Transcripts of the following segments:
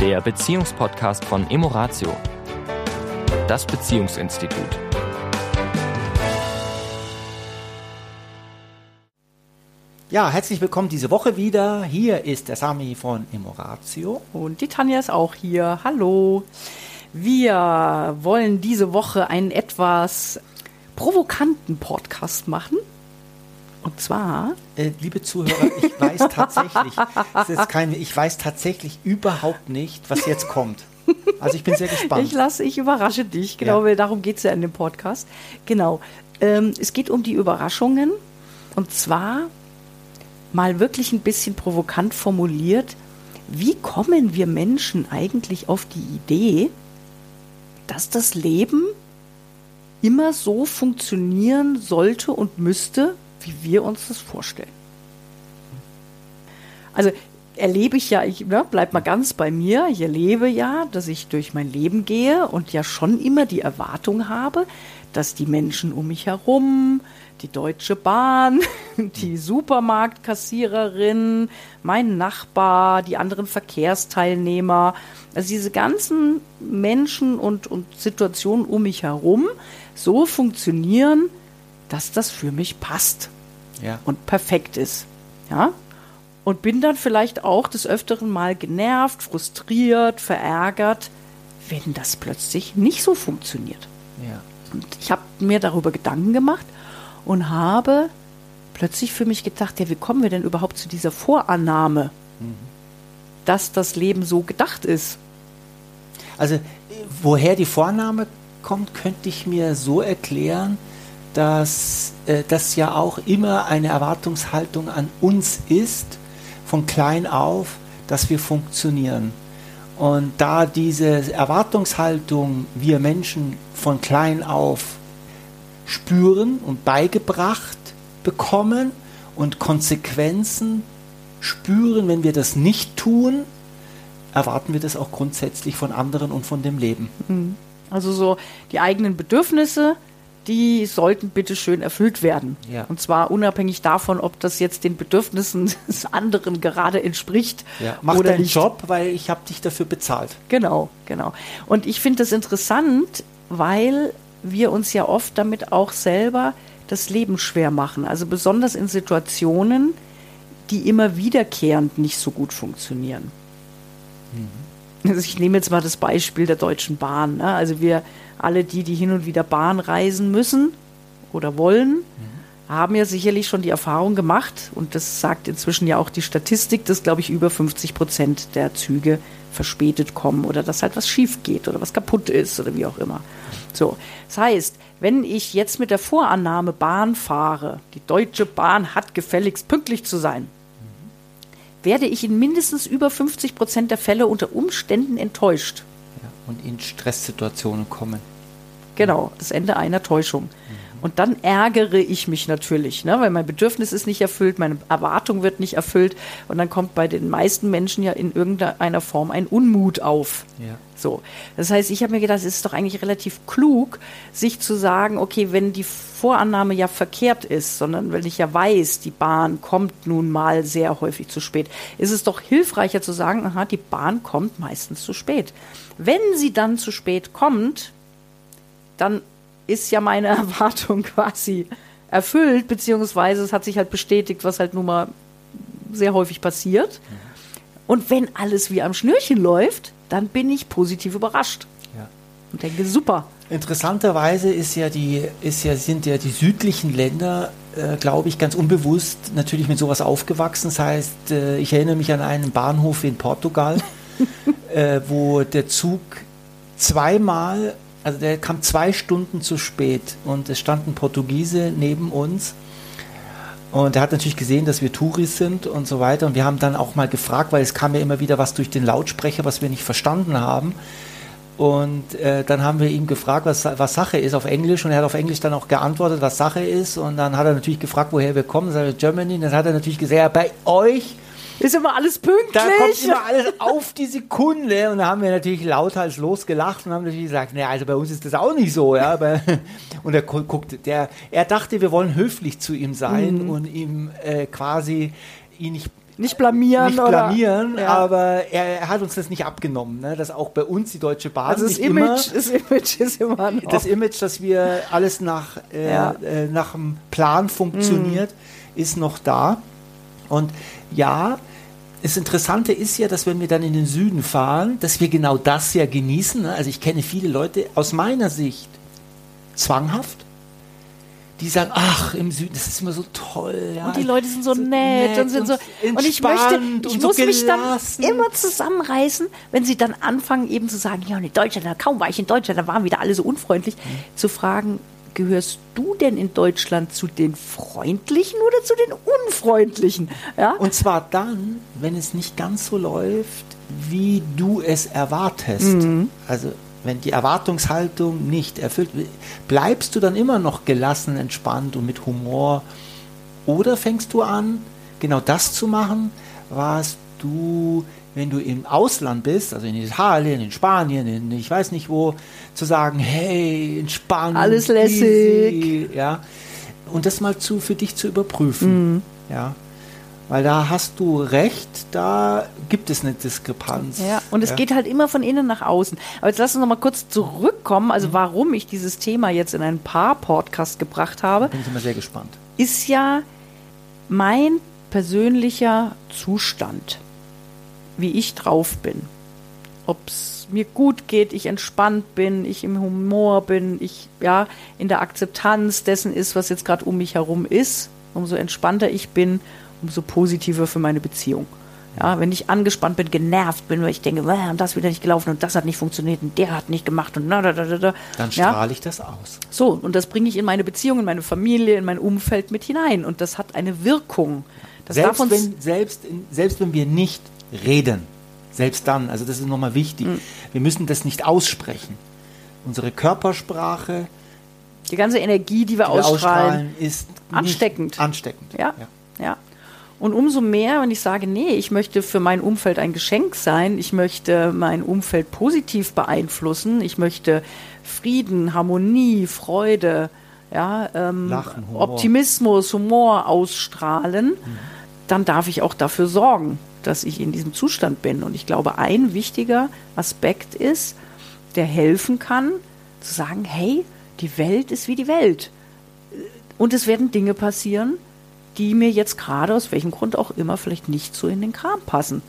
der Beziehungspodcast von Emoratio, das Beziehungsinstitut. Ja, herzlich willkommen diese Woche wieder. Hier ist der Sami von Emoratio. Und die Tanja ist auch hier. Hallo. Wir wollen diese Woche einen etwas provokanten Podcast machen. Und zwar. Äh, liebe Zuhörer, ich weiß tatsächlich, es ist keine, ich weiß tatsächlich überhaupt nicht, was jetzt kommt. Also ich bin sehr gespannt. Ich lasse, ich überrasche dich, genau, ja. darum geht es ja in dem Podcast. Genau. Ähm, es geht um die Überraschungen. Und zwar mal wirklich ein bisschen provokant formuliert, wie kommen wir Menschen eigentlich auf die Idee, dass das Leben immer so funktionieren sollte und müsste, wie wir uns das vorstellen? Also erlebe ich ja, ich ne, bleib mal ganz bei mir, ich erlebe ja, dass ich durch mein Leben gehe und ja schon immer die Erwartung habe, dass die Menschen um mich herum, die Deutsche Bahn, die Supermarktkassiererin, mein Nachbar, die anderen Verkehrsteilnehmer, also diese ganzen Menschen und, und Situationen um mich herum so funktionieren, dass das für mich passt ja. und perfekt ist. Ja? Und bin dann vielleicht auch des Öfteren mal genervt, frustriert, verärgert, wenn das plötzlich nicht so funktioniert. Ja. Und ich habe mir darüber Gedanken gemacht und habe plötzlich für mich gedacht, ja, wie kommen wir denn überhaupt zu dieser Vorannahme, mhm. dass das Leben so gedacht ist? Also, woher die Vorannahme kommt, könnte ich mir so erklären, dass äh, das ja auch immer eine Erwartungshaltung an uns ist, von klein auf, dass wir funktionieren. Und da diese Erwartungshaltung wir Menschen von klein auf spüren und beigebracht bekommen und Konsequenzen spüren, wenn wir das nicht tun, erwarten wir das auch grundsätzlich von anderen und von dem Leben. Mhm. Also so die eigenen Bedürfnisse, die sollten bitte schön erfüllt werden. Ja. Und zwar unabhängig davon, ob das jetzt den Bedürfnissen des anderen gerade entspricht. Ja. Mach oder deinen nicht. Job, weil ich habe dich dafür bezahlt. Genau, genau. Und ich finde das interessant, weil wir uns ja oft damit auch selber das Leben schwer machen. Also besonders in Situationen, die immer wiederkehrend nicht so gut funktionieren. Mhm. Also ich nehme jetzt mal das Beispiel der Deutschen Bahn. Ne? Also wir alle die, die hin und wieder Bahn reisen müssen oder wollen, mhm. haben ja sicherlich schon die Erfahrung gemacht, und das sagt inzwischen ja auch die Statistik, dass, glaube ich, über 50 Prozent der Züge verspätet kommen oder dass halt was schief geht oder was kaputt ist oder wie auch immer. So, das heißt, wenn ich jetzt mit der Vorannahme Bahn fahre, die Deutsche Bahn hat gefälligst pünktlich zu sein, werde ich in mindestens über 50 Prozent der Fälle unter Umständen enttäuscht. Ja, und in Stresssituationen kommen. Genau, das Ende einer Täuschung. Und dann ärgere ich mich natürlich, ne? weil mein Bedürfnis ist nicht erfüllt, meine Erwartung wird nicht erfüllt. Und dann kommt bei den meisten Menschen ja in irgendeiner Form ein Unmut auf. Ja. So. Das heißt, ich habe mir gedacht, es ist doch eigentlich relativ klug, sich zu sagen, okay, wenn die Vorannahme ja verkehrt ist, sondern wenn ich ja weiß, die Bahn kommt nun mal sehr häufig zu spät, ist es doch hilfreicher zu sagen, aha, die Bahn kommt meistens zu spät. Wenn sie dann zu spät kommt, dann ist ja meine Erwartung quasi erfüllt, beziehungsweise es hat sich halt bestätigt, was halt nun mal sehr häufig passiert. Und wenn alles wie am Schnürchen läuft, dann bin ich positiv überrascht. Ja. Und denke, super. Interessanterweise ist ja die, ist ja, sind ja die südlichen Länder, äh, glaube ich, ganz unbewusst natürlich mit sowas aufgewachsen. Das heißt, äh, ich erinnere mich an einen Bahnhof in Portugal, äh, wo der Zug zweimal also der kam zwei Stunden zu spät und es stand ein Portugiese neben uns. Und er hat natürlich gesehen, dass wir Touris sind und so weiter. Und wir haben dann auch mal gefragt, weil es kam ja immer wieder was durch den Lautsprecher, was wir nicht verstanden haben. Und äh, dann haben wir ihn gefragt, was, was Sache ist auf Englisch. Und er hat auf Englisch dann auch geantwortet, was Sache ist. Und dann hat er natürlich gefragt, woher wir kommen. Sagt Germany. Und dann hat er natürlich gesagt, ja, bei euch ist immer alles pünktlich. Da kommt immer alles auf die Sekunde. Und da haben wir natürlich lauthals losgelacht und haben natürlich gesagt, naja, also bei uns ist das auch nicht so. Ja? und er guckte, der, er dachte, wir wollen höflich zu ihm sein mhm. und ihm äh, quasi ihn nicht nicht blamieren. nicht oder, blamieren, Ja. aber er, er hat uns das nicht abgenommen, ne? dass auch bei uns die Deutsche Bahn also das nicht immer Image, das Image ist immer noch. das Image, dass wir alles nach, äh, Ja. Äh, nach dem Plan funktioniert, ist noch da. Und ja, das Interessante ist ja, dass wenn wir dann in den Süden fahren, dass wir genau das ja genießen. ne? Also ich kenne viele Leute aus meiner Sicht zwanghaft, die sagen, ach, im Süden, das ist immer so toll. Ja. und die Leute sind so, nett, und sind so und ich möchte ich muss so mich dann immer zusammenreißen, wenn sie dann anfangen eben zu sagen, ja, in Deutschland, kaum war ich in Deutschland, da waren wieder alle so unfreundlich, Mhm. zu fragen, gehörst du denn in Deutschland zu den freundlichen oder zu den unfreundlichen? Ja? Und zwar dann, wenn es nicht ganz so läuft, wie du es erwartest. Mhm. Also wenn die Erwartungshaltung nicht erfüllt wird, bleibst du dann immer noch gelassen, entspannt und mit Humor? Oder fängst du an, genau das zu machen, was du, wenn du im Ausland bist, also in Italien, in Spanien, in ich weiß nicht wo, zu sagen, hey, entspannt, Alles lässig. easy, ja, und das mal zu für dich zu überprüfen, Mhm. ja, weil da hast du recht, da gibt es eine Diskrepanz. Ja, und es ja. geht halt immer von innen nach außen. Aber jetzt lass uns noch mal kurz zurückkommen, Mhm. also warum ich dieses Thema jetzt in ein Paar-Podcast gebracht habe. Bin ich immer sehr gespannt. ist ja mein persönlicher Zustand, wie ich drauf bin. Ob es mir gut geht, ich entspannt bin, ich im Humor bin, ich ja in der Akzeptanz dessen ist, was jetzt gerade um mich herum ist. Umso entspannter ich bin, umso positiver für meine Beziehung. Ja, wenn ich angespannt bin, genervt bin, weil ich denke, "Wäh, und das wieder nicht gelaufen und das hat nicht funktioniert und der hat nicht gemacht und na, da, da, da, da. Dann ja? strahle ich das aus. So, und das bringe ich in meine Beziehung, in meine Familie, in mein Umfeld mit hinein. Und das hat eine Wirkung. Das darf Selbst uns. wenn, selbst, selbst wenn wir nicht reden, selbst dann, also das ist nochmal wichtig, Mhm. wir müssen das nicht aussprechen. Unsere Körpersprache, die ganze Energie, die wir die wir ausstrahlen. ist nicht Ansteckend. ansteckend. Ja, ja. Und umso mehr, wenn ich sage, nee, ich möchte für mein Umfeld ein Geschenk sein, ich möchte mein Umfeld positiv beeinflussen, ich möchte Frieden, Harmonie, Freude, ja, ähm, Lachen, Humor. Optimismus, Humor ausstrahlen, dann darf ich auch dafür sorgen, dass ich in diesem Zustand bin. Und ich glaube, ein wichtiger Aspekt ist, der helfen kann, zu sagen, hey, die Welt ist wie die Welt. Und es werden Dinge passieren, die mir jetzt gerade aus welchem Grund auch immer vielleicht nicht so in den Kram passen.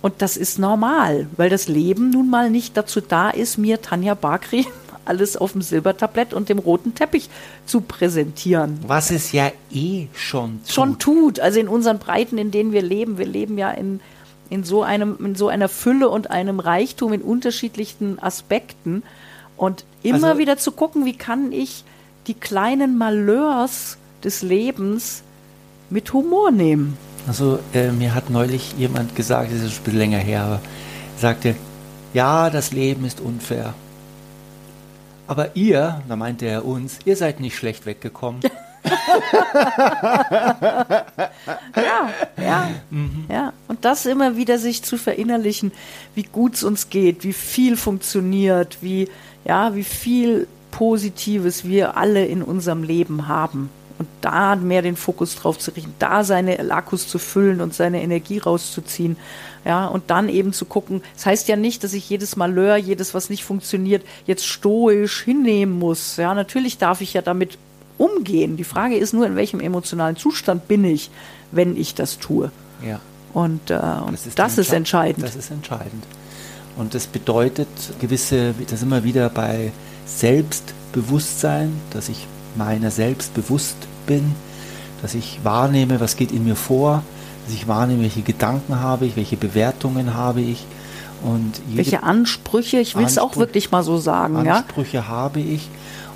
Und das ist normal, weil das Leben nun mal nicht dazu da ist, mir Tanja Bakri alles auf dem Silbertablett und dem roten Teppich zu präsentieren. Was es ja eh schon tut. Schon tut, also in unseren Breiten, in denen wir leben. Wir leben ja in, in, so einem, in so einer Fülle und einem Reichtum in unterschiedlichsten Aspekten. Und immer Also- wieder zu gucken, wie kann ich die kleinen Malheurs des Lebens mit Humor nehmen. Also äh, mir hat neulich jemand gesagt, das ist ein bisschen länger her, aber sagte, ja, das Leben ist unfair. Aber ihr, da meinte er uns, ihr seid nicht schlecht weggekommen. Ja, ja, ja. Und das immer wieder sich zu verinnerlichen, wie gut es uns geht, wie viel funktioniert, wie, ja, wie viel Positives wir alle in unserem Leben haben. Und da mehr den Fokus drauf zu richten, da seine Akkus zu füllen und seine Energie rauszuziehen. Ja, und dann eben zu gucken. Das heißt ja nicht, dass ich jedes Malheur, jedes, was nicht funktioniert, jetzt stoisch hinnehmen muss. Ja, natürlich darf ich ja damit umgehen. Die Frage ist nur, in welchem emotionalen Zustand bin ich, wenn ich das tue. Ja. Und, äh, und das, ist, Entsche- entscheidend. Das ist entscheidend. Und das bedeutet gewisse, das immer wieder bei Selbstbewusstsein, dass ich meiner selbst bewusst bin, dass ich wahrnehme, was geht in mir vor, dass ich wahrnehme, welche Gedanken habe ich, welche Bewertungen habe ich und welche Ansprüche, ich will es auch wirklich mal so sagen, ja. Ansprüche habe ich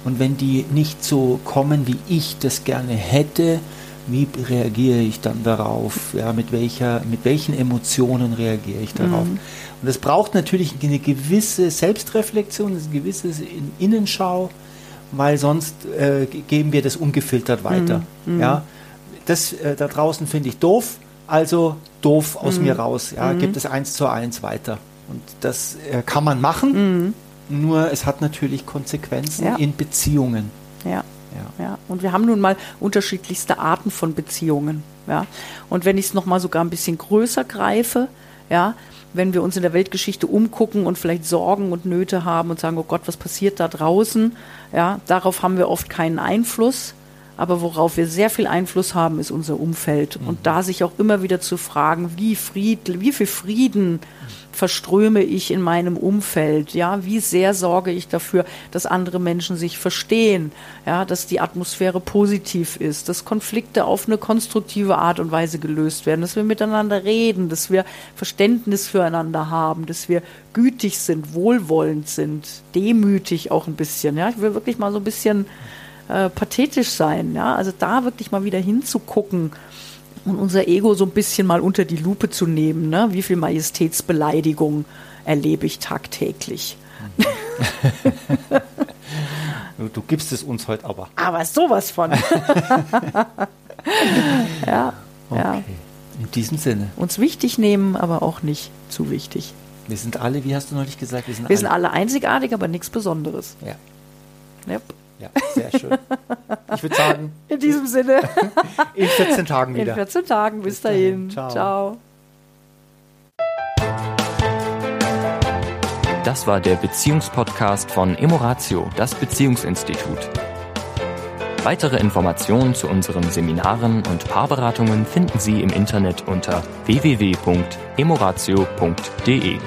und wenn die nicht so kommen, wie ich das gerne hätte, wie reagiere ich dann darauf? Ja, mit welcher, mit welchen Emotionen reagiere ich darauf? Mhm. Und es braucht natürlich eine gewisse Selbstreflexion, eine gewisse In- Innenschau, weil sonst äh, ge- geben wir das ungefiltert weiter. Mhm. Ja, das äh, da draußen finde ich doof, also doof aus Mhm. mir raus. Ja, gibt es eins zu eins weiter. Und das äh, kann man machen, nur es hat natürlich Konsequenzen Mhm. Ja. in Beziehungen. ja. Ja. Ja. Und wir haben nun mal unterschiedlichste Arten von Beziehungen. Ja. Und wenn ich es nochmal sogar ein bisschen größer greife, ja, wenn wir uns in der Weltgeschichte umgucken und vielleicht Sorgen und Nöte haben und sagen, oh Gott, was passiert da draußen? Ja, darauf haben wir oft keinen Einfluss. Aber worauf wir sehr viel Einfluss haben, ist unser Umfeld. Und da sich auch immer wieder zu fragen, wie, Fried, wie viel Frieden verströme ich in meinem Umfeld? Ja, wie sehr sorge ich dafür, dass andere Menschen sich verstehen? Ja, dass die Atmosphäre positiv ist, dass Konflikte auf eine konstruktive Art und Weise gelöst werden, dass wir miteinander reden, dass wir Verständnis füreinander haben, dass wir gütig sind, wohlwollend sind, demütig auch ein bisschen. Ja, ich will wirklich mal so ein bisschen äh, pathetisch sein. Ja, also da wirklich mal wieder hinzugucken und unser Ego so ein bisschen mal unter die Lupe zu nehmen. Ne? Wie viel Majestätsbeleidigung erlebe ich tagtäglich? Du, gibst es uns heute aber. Aber sowas von. ja, Okay. ja. In diesem Sinne, Uns wichtig nehmen, aber auch nicht zu wichtig. wir sind alle, wie hast du neulich gesagt, wir sind Wir alle. sind alle einzigartig, aber nichts Besonderes. Ja, Yep. Ja, sehr schön. Ich würde sagen, In diesem Sinne, in 14 Tagen in wieder. 14 Tagen. Bis, Bis dahin. dahin. Ciao. Ciao. Das war der Beziehungspodcast von Emoratio, das Beziehungsinstitut. Weitere Informationen zu unseren Seminaren und Paarberatungen finden Sie im Internet unter www.emoratio.de.